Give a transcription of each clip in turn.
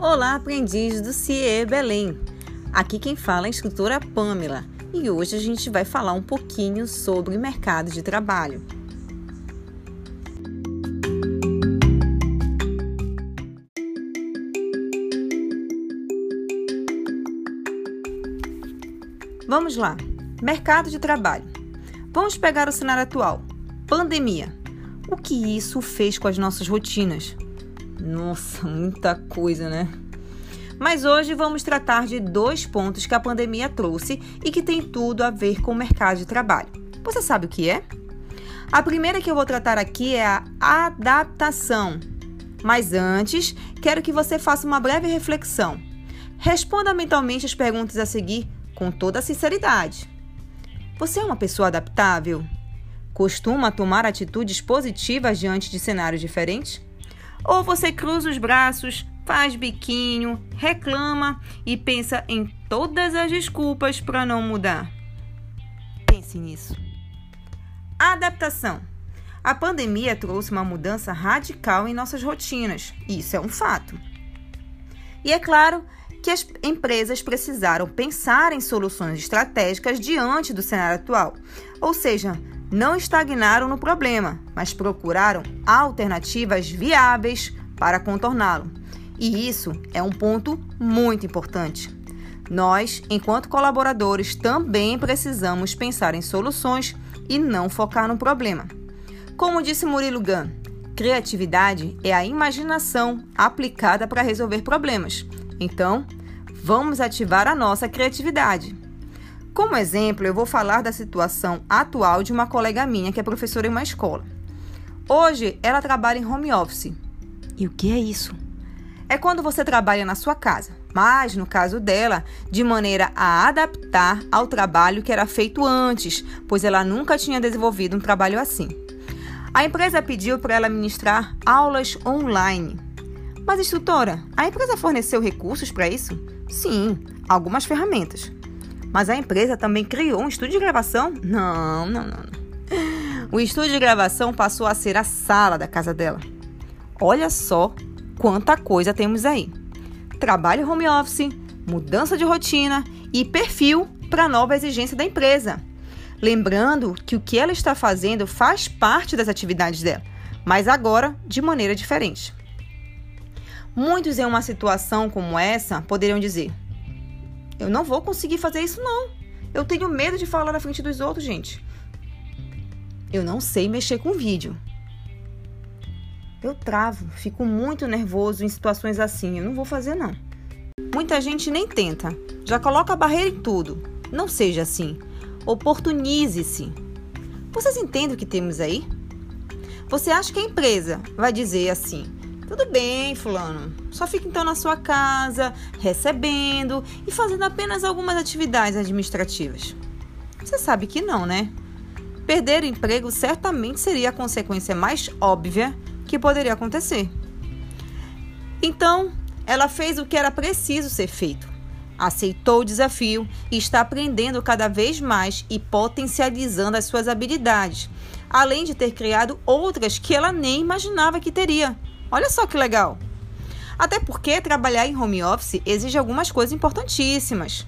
Olá, aprendiz do CIE Belém. Aqui quem fala é a instrutora Pamela e hoje a gente vai falar um pouquinho sobre mercado de trabalho. Vamos lá. Mercado de trabalho. Vamos pegar o cenário atual. Pandemia. O que isso fez com as nossas rotinas? Nossa, muita coisa, né? Mas hoje vamos tratar de dois pontos que a pandemia trouxe e que tem tudo a ver com o mercado de trabalho. Você sabe o que é? A primeira que eu vou tratar aqui é a adaptação. Mas antes, quero que você faça uma breve reflexão. Responda mentalmente as perguntas a seguir com toda a sinceridade. Você é uma pessoa adaptável? Costuma tomar atitudes positivas diante de cenários diferentes? Ou você cruza os braços, faz biquinho, reclama e pensa em todas as desculpas para não mudar? Pense nisso. Adaptação. A pandemia trouxe uma mudança radical em nossas rotinas, isso é um fato. E é claro que as empresas precisaram pensar em soluções estratégicas diante do cenário atual, ou seja, não estagnaram no problema, mas procuraram alternativas viáveis para contorná-lo. E isso é um ponto muito importante. Nós, enquanto colaboradores, também precisamos pensar em soluções e não focar no problema. Como disse Murilo Gun, criatividade é a imaginação aplicada para resolver problemas. Então, vamos ativar a nossa criatividade. Como exemplo, eu vou falar da situação atual de uma colega minha que é professora em uma escola. Hoje, ela trabalha em home office. E o que é isso? É quando você trabalha na sua casa, mas no caso dela, de maneira a adaptar ao trabalho que era feito antes, pois ela nunca tinha desenvolvido um trabalho assim. A empresa pediu para ela ministrar aulas online. Mas, instrutora, a empresa forneceu recursos para isso? Sim, algumas ferramentas. Mas a empresa também criou um estúdio de gravação? Não, não, não. O estúdio de gravação passou a ser a sala da casa dela. Olha só quanta coisa temos aí: trabalho home office, mudança de rotina e perfil para a nova exigência da empresa. Lembrando que o que ela está fazendo faz parte das atividades dela, mas agora de maneira diferente. Muitos em uma situação como essa poderiam dizer: eu não vou conseguir fazer isso, não. Eu tenho medo de falar na frente dos outros, gente. Eu não sei mexer com vídeo. Eu travo, fico muito nervoso em situações assim. Eu não vou fazer, não. Muita gente nem tenta, já coloca a barreira em tudo. Não seja assim. Oportunize-se. Vocês entendem o que temos aí? Você acha que a empresa vai dizer assim: tudo bem, fulano. Só fica então na sua casa, recebendo e fazendo apenas algumas atividades administrativas. Você sabe que não, né? Perder o emprego certamente seria a consequência mais óbvia que poderia acontecer. Então, ela fez o que era preciso ser feito. Aceitou o desafio e está aprendendo cada vez mais e potencializando as suas habilidades, além de ter criado outras que ela nem imaginava que teria. Olha só que legal! Até porque trabalhar em home office exige algumas coisas importantíssimas: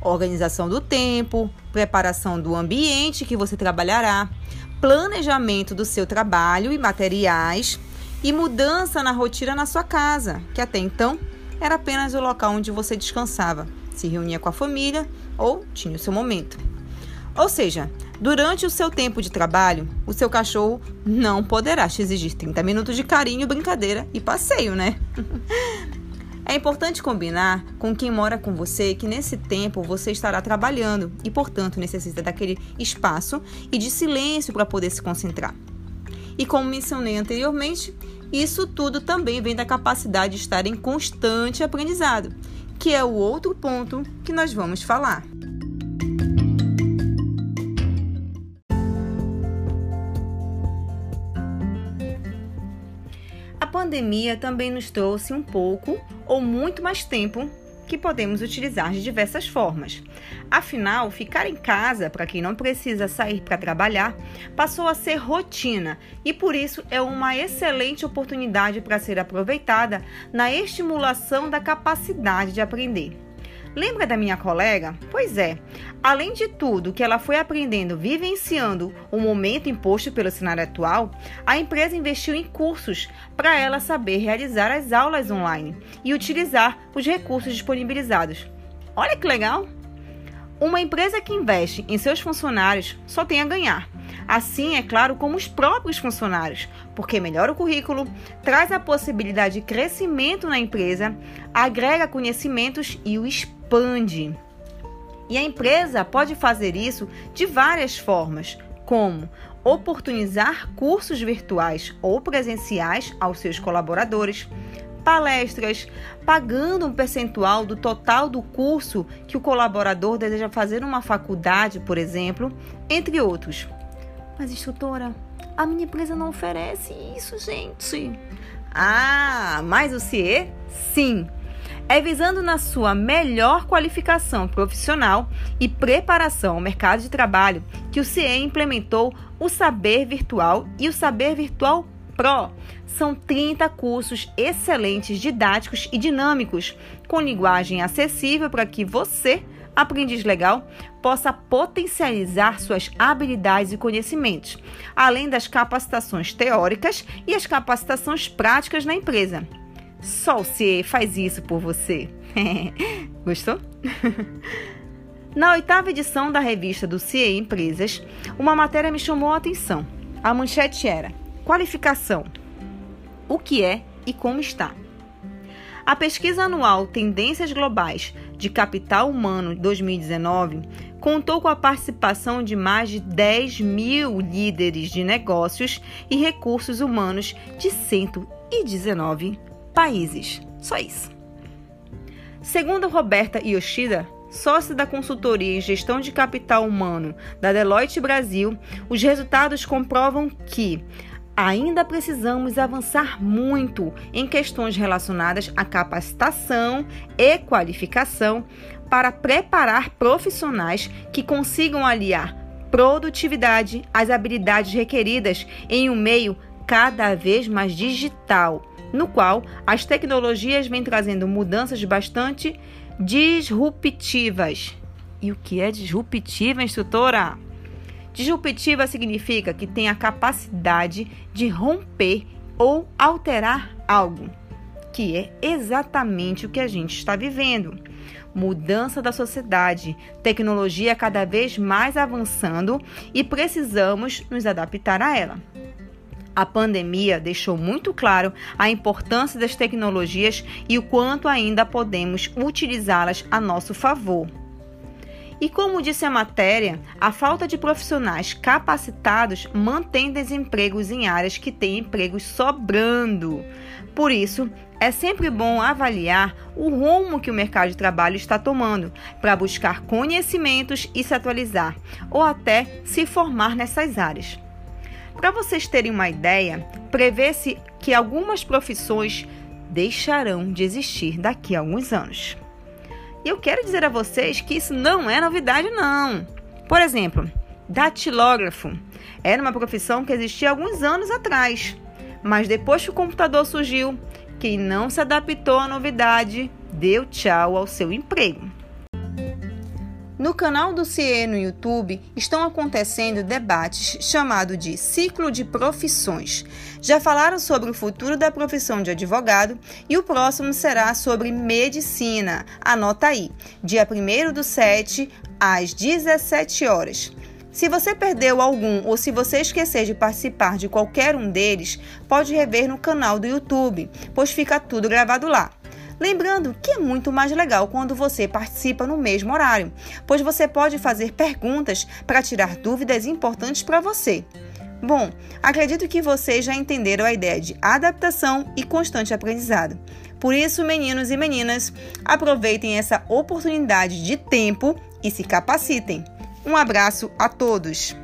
organização do tempo, preparação do ambiente que você trabalhará, planejamento do seu trabalho e materiais e mudança na rotina na sua casa, que até então era apenas o local onde você descansava, se reunia com a família ou tinha o seu momento. Ou seja, Durante o seu tempo de trabalho, o seu cachorro não poderá te exigir 30 minutos de carinho, brincadeira e passeio, né? É importante combinar com quem mora com você que nesse tempo você estará trabalhando e, portanto, necessita daquele espaço e de silêncio para poder se concentrar. E como mencionei anteriormente, isso tudo também vem da capacidade de estar em constante aprendizado, que é o outro ponto que nós vamos falar. Pandemia também nos trouxe um pouco ou muito mais tempo que podemos utilizar de diversas formas. Afinal, ficar em casa, para quem não precisa sair para trabalhar, passou a ser rotina e por isso é uma excelente oportunidade para ser aproveitada na estimulação da capacidade de aprender. Lembra da minha colega? Pois é, além de tudo que ela foi aprendendo vivenciando o momento imposto pelo cenário atual, a empresa investiu em cursos para ela saber realizar as aulas online e utilizar os recursos disponibilizados. Olha que legal! Uma empresa que investe em seus funcionários só tem a ganhar. Assim, é claro, como os próprios funcionários, porque melhora o currículo, traz a possibilidade de crescimento na empresa, agrega conhecimentos e o expande. E a empresa pode fazer isso de várias formas, como oportunizar cursos virtuais ou presenciais aos seus colaboradores, palestras, pagando um percentual do total do curso que o colaborador deseja fazer numa faculdade, por exemplo, entre outros. Mas, instrutora, a minha empresa não oferece isso, gente. Ah, mas o CIE? Sim. É visando na sua melhor qualificação profissional e preparação ao mercado de trabalho que o CIE implementou o Saber Virtual e o Saber Virtual Pro. São 30 cursos excelentes, didáticos e dinâmicos, com linguagem acessível para que você aprendiz legal possa potencializar suas habilidades e conhecimentos, além das capacitações teóricas e as capacitações práticas na empresa. Só o CIE faz isso por você. Gostou? Na oitava edição da revista do CIE Empresas, uma matéria me chamou a atenção. A manchete era: Qualificação. O que é e como está? A pesquisa anual Tendências Globais de Capital Humano 2019 contou com a participação de mais de 10 mil líderes de negócios e recursos humanos de 119 países. Só isso. Segundo Roberta Yoshida, sócia da consultoria em gestão de capital humano da Deloitte Brasil, os resultados comprovam que ainda precisamos avançar muito em questões relacionadas à capacitação e qualificação para preparar profissionais que consigam aliar produtividade às habilidades requeridas em um meio cada vez mais digital, no qual as tecnologias vêm trazendo mudanças bastante disruptivas. E o que é disruptiva, instrutora? Disruptiva significa que tem a capacidade de romper ou alterar algo, que é exatamente o que a gente está vivendo. Mudança da sociedade, tecnologia cada vez mais avançando e precisamos nos adaptar a ela. A pandemia deixou muito claro a importância das tecnologias e o quanto ainda podemos utilizá-las a nosso favor. E como disse a matéria, a falta de profissionais capacitados mantém desempregos em áreas que têm empregos sobrando. Por isso, é sempre bom avaliar o rumo que o mercado de trabalho está tomando para buscar conhecimentos e se atualizar, ou até se formar nessas áreas. Para vocês terem uma ideia, prevê-se que algumas profissões deixarão de existir daqui a alguns anos. E eu quero dizer a vocês que isso não é novidade, não. Por exemplo, datilógrafo era uma profissão que existia alguns anos atrás, mas depois que o computador surgiu, quem não se adaptou à novidade deu tchau ao seu emprego. No canal do CIE no YouTube estão acontecendo debates chamados de ciclo de profissões. Já falaram sobre o futuro da profissão de advogado e o próximo será sobre medicina. Anota aí, dia 1 do 7 às 17 horas. Se você perdeu algum ou se você esquecer de participar de qualquer um deles, pode rever no canal do YouTube, pois fica tudo gravado lá. Lembrando que é muito mais legal quando você participa no mesmo horário, pois você pode fazer perguntas para tirar dúvidas importantes para você. Bom, acredito que vocês já entenderam a ideia de adaptação e constante aprendizado. Por isso, meninos e meninas, aproveitem essa oportunidade de tempo e se capacitem. Um abraço a todos!